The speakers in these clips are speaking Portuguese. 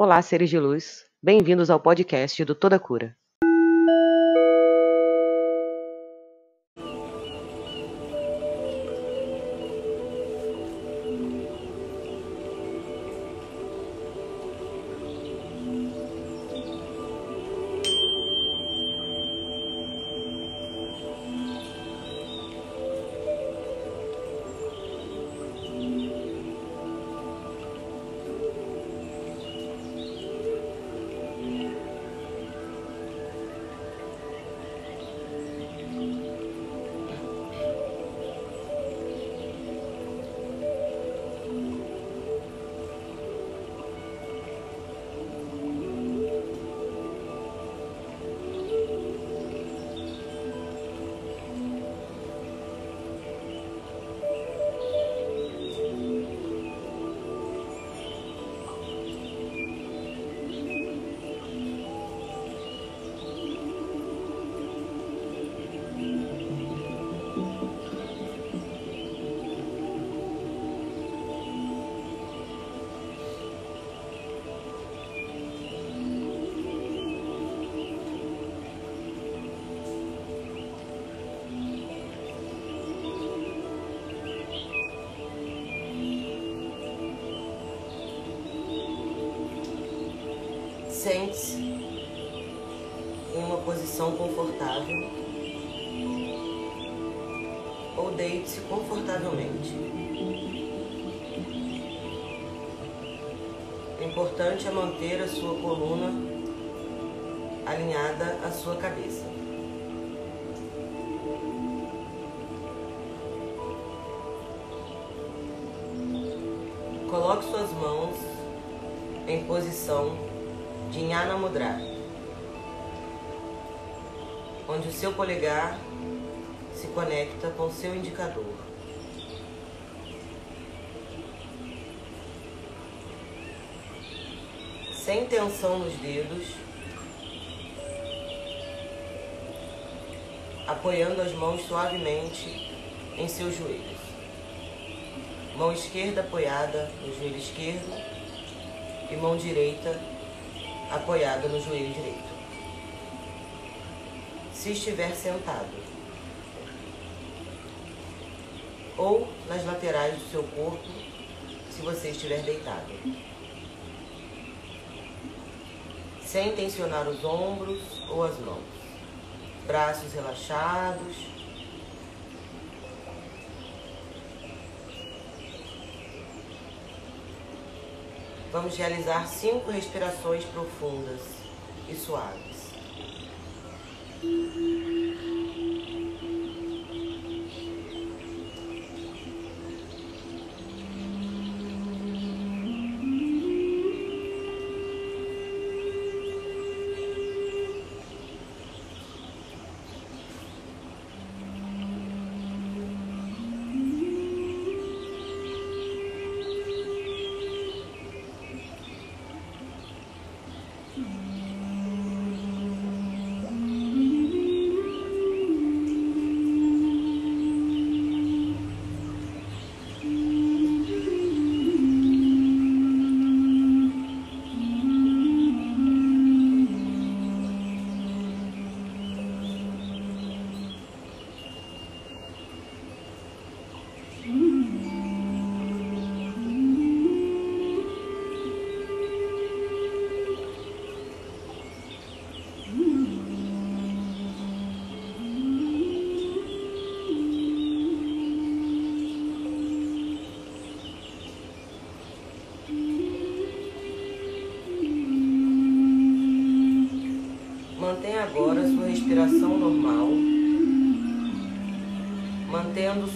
Olá, seres de luz. Bem-vindos ao podcast do Toda Cura. Sente-se em uma posição confortável ou deite-se confortavelmente. O importante é manter a sua coluna alinhada à sua cabeça. Coloque suas mãos em posição de Jnana Mudra, onde o seu polegar se conecta com o seu indicador. Sem tensão nos dedos, apoiando as mãos suavemente em seus joelhos. Mão esquerda apoiada no joelho esquerdo e mão direita apoiada no joelho direito. Se estiver sentado, ou nas laterais do seu corpo, se você estiver deitado. Sem tensionar os ombros ou as mãos. Braços relaxados. Vamos realizar cinco respirações profundas e suaves.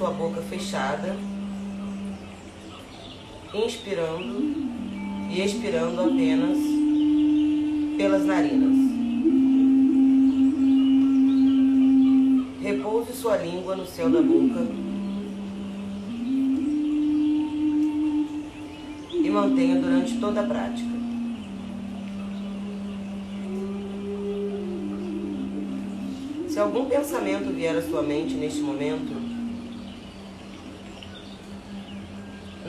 Sua boca fechada, inspirando e expirando apenas pelas narinas. Repouse sua língua no céu da boca e mantenha durante toda a prática. Se algum pensamento vier à sua mente neste momento,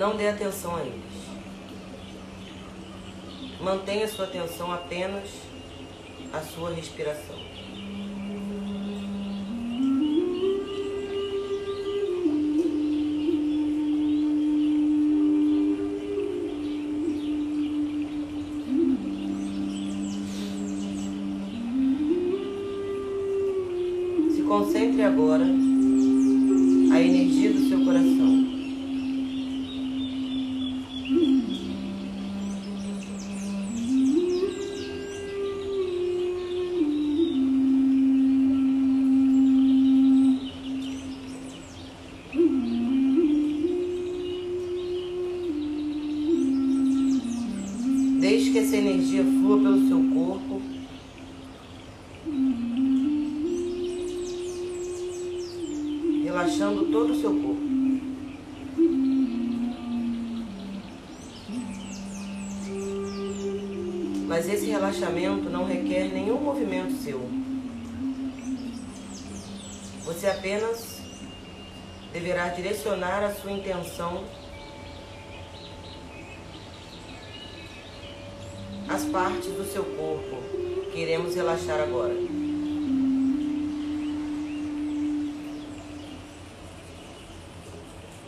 não dê atenção a eles. Mantenha sua atenção apenas à sua respiração. Se concentre agora a energia do seu coração. Você apenas deverá direcionar a sua intenção as partes do seu corpo que iremos relaxar agora.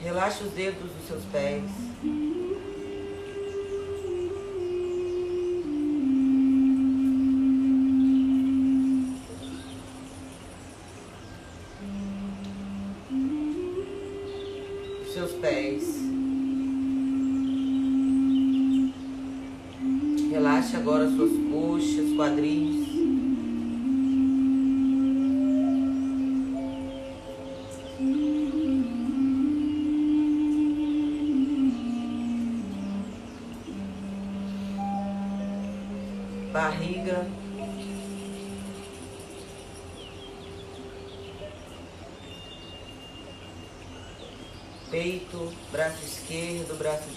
Relaxe os dedos dos seus pés.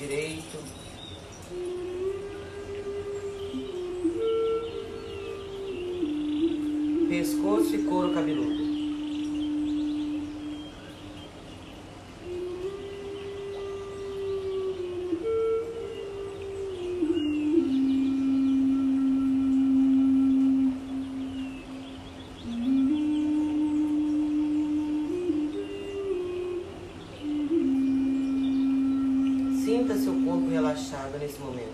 Direito. pescoço e couro cabeludo. Sinta seu corpo relaxado nesse momento.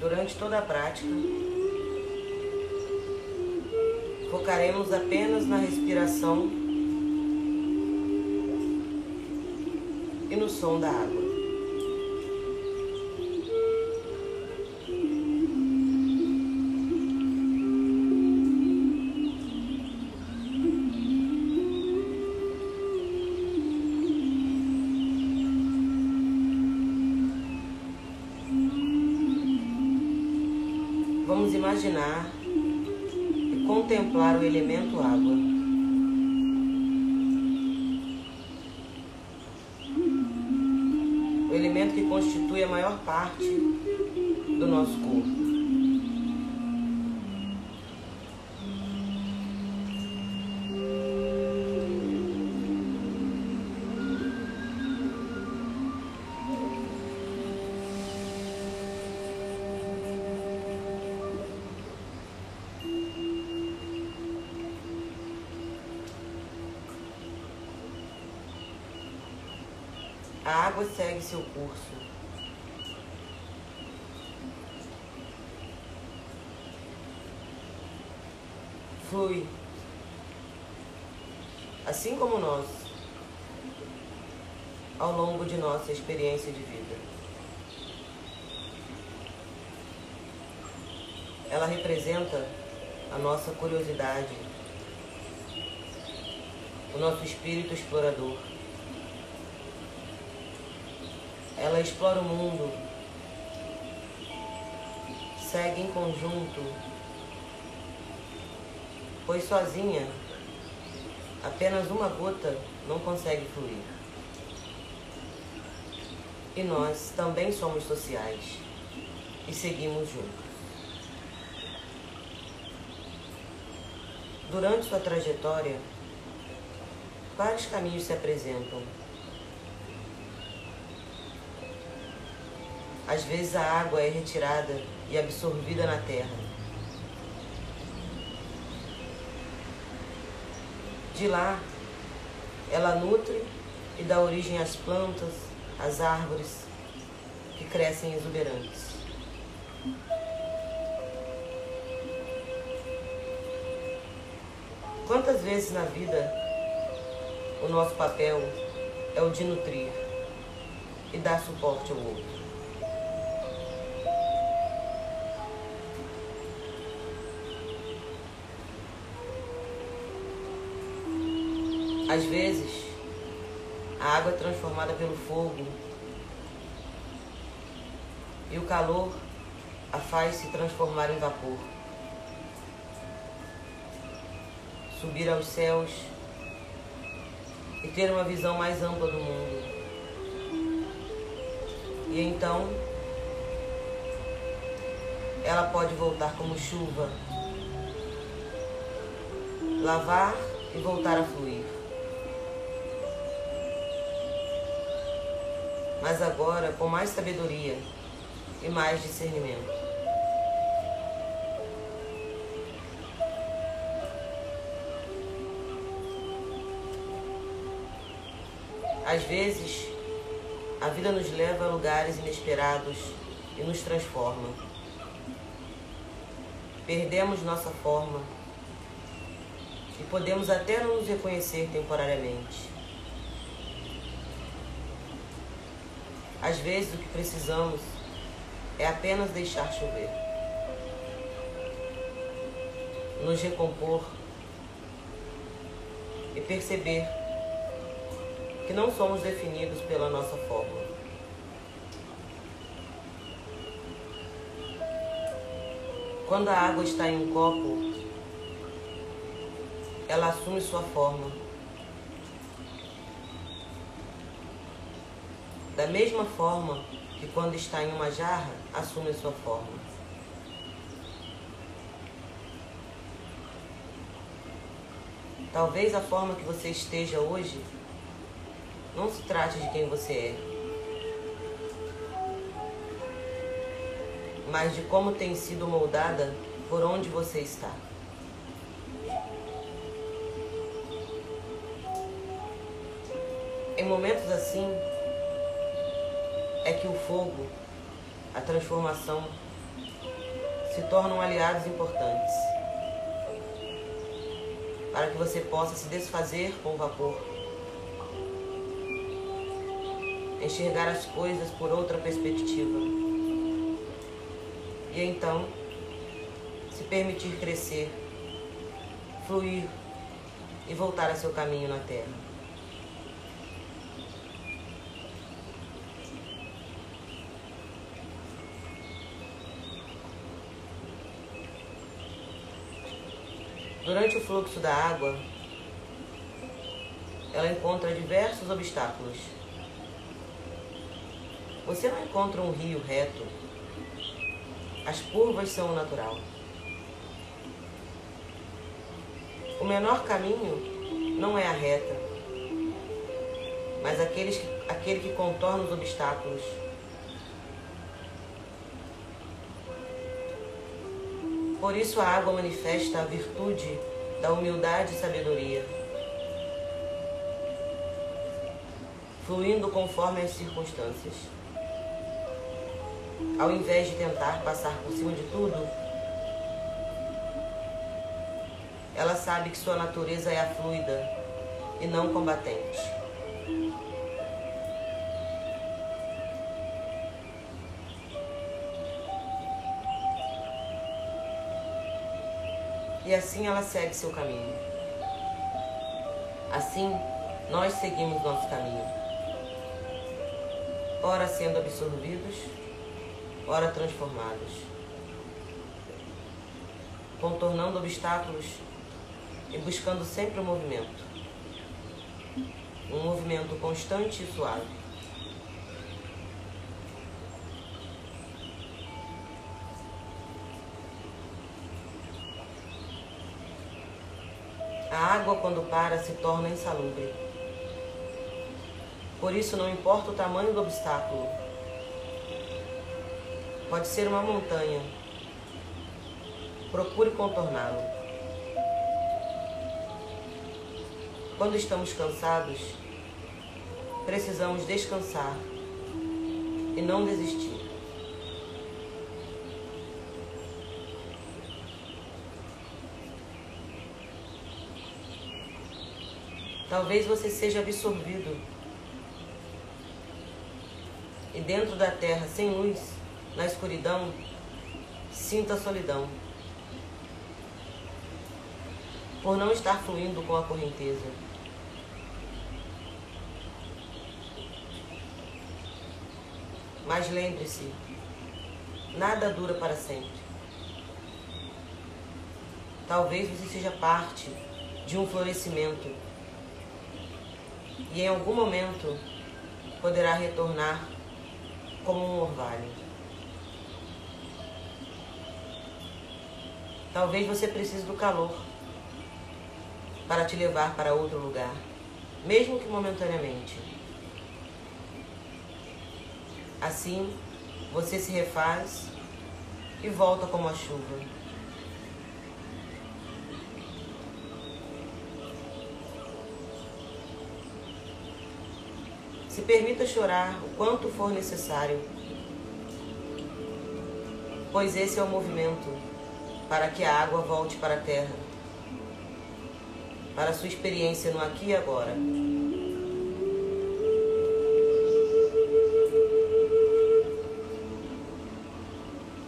Durante toda a prática, focaremos apenas na respiração e no som da água. Imaginar e contemplar o elemento água. O elemento que constitui a maior parte do nosso corpo. Água segue seu curso. Flui. Assim como nós, ao longo de nossa experiência de vida. Ela representa a nossa curiosidade, o nosso espírito explorador. Ela explora o mundo, segue em conjunto, pois sozinha apenas uma gota não consegue fluir. E nós também somos sociais e seguimos juntos. Durante sua trajetória, vários caminhos se apresentam. Às vezes a água é retirada e absorvida na terra. De lá, ela nutre e dá origem às plantas, às árvores que crescem exuberantes. Quantas vezes na vida o nosso papel é o de nutrir e dar suporte ao outro? Às vezes, a água é transformada pelo fogo e o calor a faz se transformar em vapor. Subir aos céus e ter uma visão mais ampla do mundo. E então ela pode voltar como chuva, lavar e voltar a fluir. Mas agora com mais sabedoria e mais discernimento. Às vezes, a vida nos leva a lugares inesperados e nos transforma. Perdemos nossa forma e podemos até não nos reconhecer temporariamente. Às vezes, o que precisamos é apenas deixar chover, nos recompor e perceber que não somos definidos pela nossa forma. Quando a água está em um copo, ela assume sua forma. Da mesma forma que quando está em uma jarra, assume sua forma. Talvez a forma que você esteja hoje não se trate de quem você é, mas de como tem sido moldada por onde você está. Em momentos assim, é que o fogo, a transformação, se tornam aliados importantes para que você possa se desfazer com o vapor, enxergar as coisas por outra perspectiva e então se permitir crescer, fluir e voltar a seu caminho na Terra. Durante o fluxo da água, ela encontra diversos obstáculos. Você não encontra um rio reto. As curvas são o natural. O menor caminho não é a reta, mas aqueles, aquele que contorna os obstáculos Por isso a água manifesta a virtude da humildade e sabedoria, fluindo conforme as circunstâncias. Ao invés de tentar passar por cima de tudo, ela sabe que sua natureza é a fluida e não combatente. E assim ela segue seu caminho. Assim, nós seguimos nosso caminho. Ora sendo absorvidos, ora transformados, contornando obstáculos e buscando sempre o movimento. Um movimento constante e suave. A água, quando para, se torna insalubre. Por isso, não importa o tamanho do obstáculo, pode ser uma montanha, procure contorná-lo. Quando estamos cansados, precisamos descansar e não desistir. Talvez você seja absorvido e dentro da terra sem luz, na escuridão, sinta a solidão. Por não estar fluindo com a correnteza. Mas lembre-se, nada dura para sempre. Talvez você seja parte de um florescimento e em algum momento poderá retornar como um orvalho. Talvez você precise do calor para te levar para outro lugar, mesmo que momentaneamente. Assim, você se refaz e volta como a chuva. Se permita chorar o quanto for necessário, pois esse é o movimento para que a água volte para a terra, para a sua experiência no aqui e agora.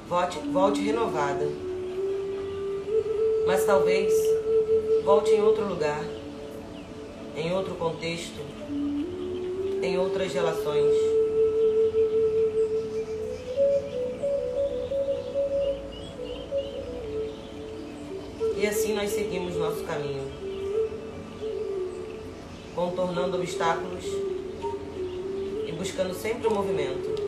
Volte, volte renovada, mas talvez volte em outro lugar, em outro contexto, em outras relações. E assim nós seguimos nosso caminho, contornando obstáculos e buscando sempre o um movimento.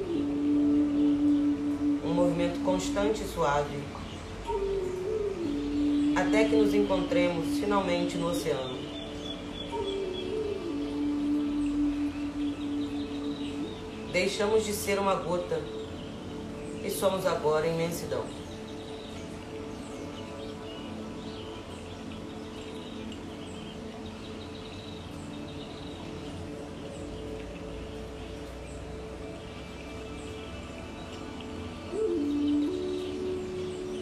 Um movimento constante e suave, até que nos encontremos finalmente no oceano. Deixamos de ser uma gota e somos agora imensidão.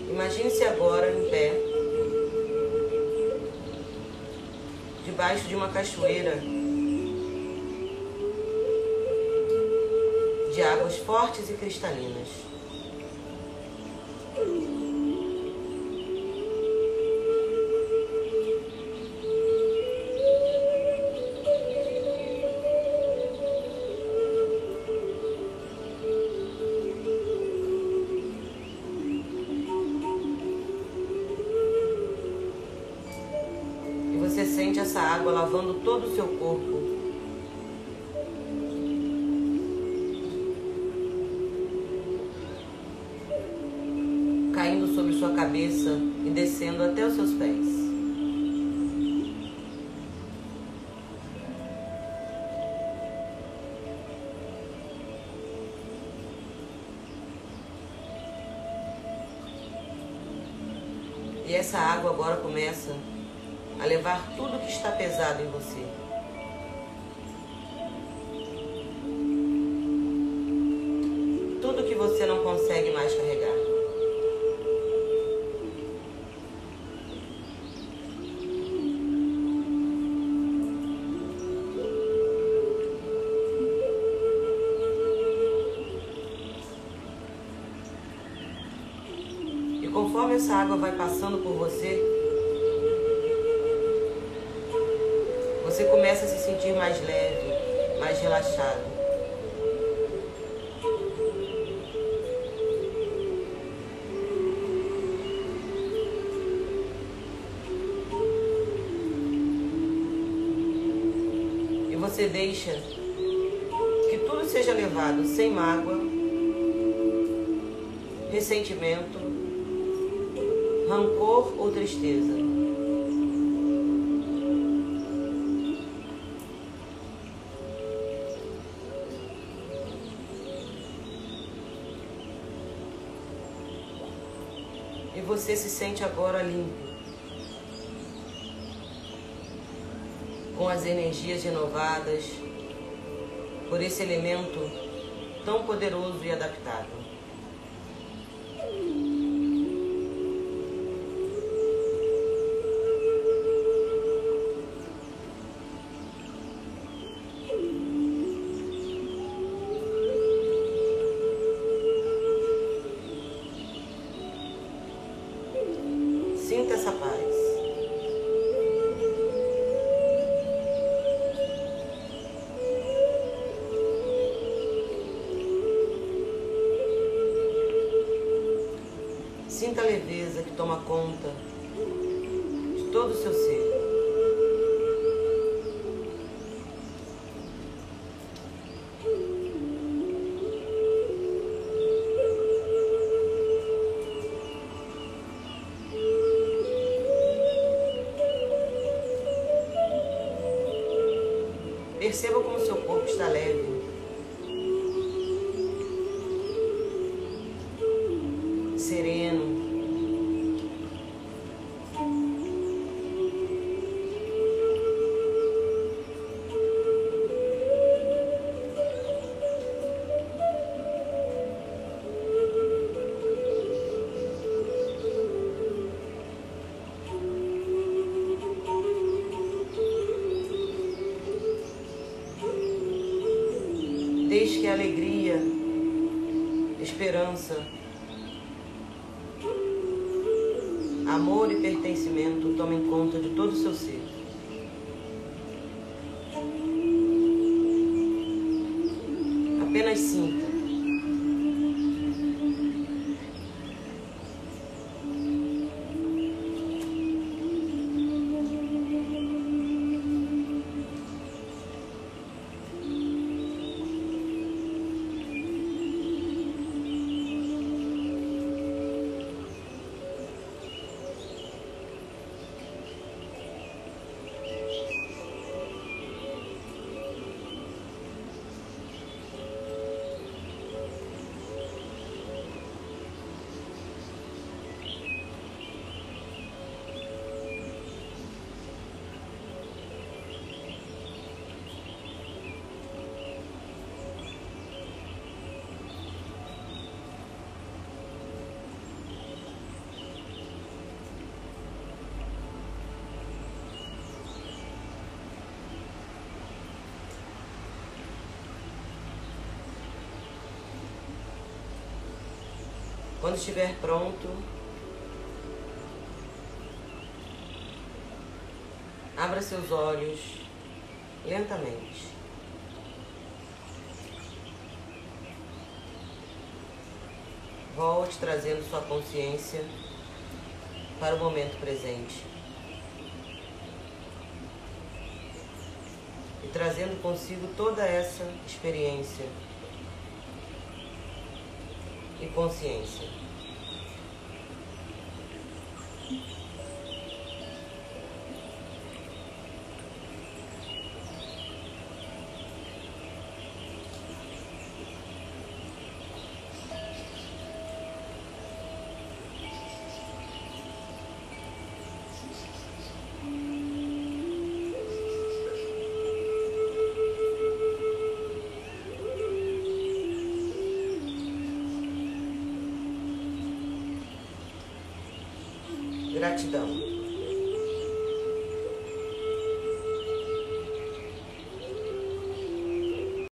Imagine-se agora em pé, debaixo de uma cachoeira fortes e cristalinas. E você sente essa água lavando todo o seu corpo. Essa água agora começa a levar tudo que está pesado em você. Tudo que você não consegue mais carregar. Essa água vai passando por você, você começa a se sentir mais leve, mais relaxado. E você deixa que tudo seja levado sem mágoa, ressentimento, rancor ou tristeza. E você se sente agora limpo. Com as energias renovadas por esse elemento tão poderoso e adaptável. Toma conta de todo o seu ser. Perceba como seu corpo está leve. Apenas sinta. Quando estiver pronto, abra seus olhos lentamente. Volte trazendo sua consciência para o momento presente. E trazendo consigo toda essa experiência e consciência. Gratidão.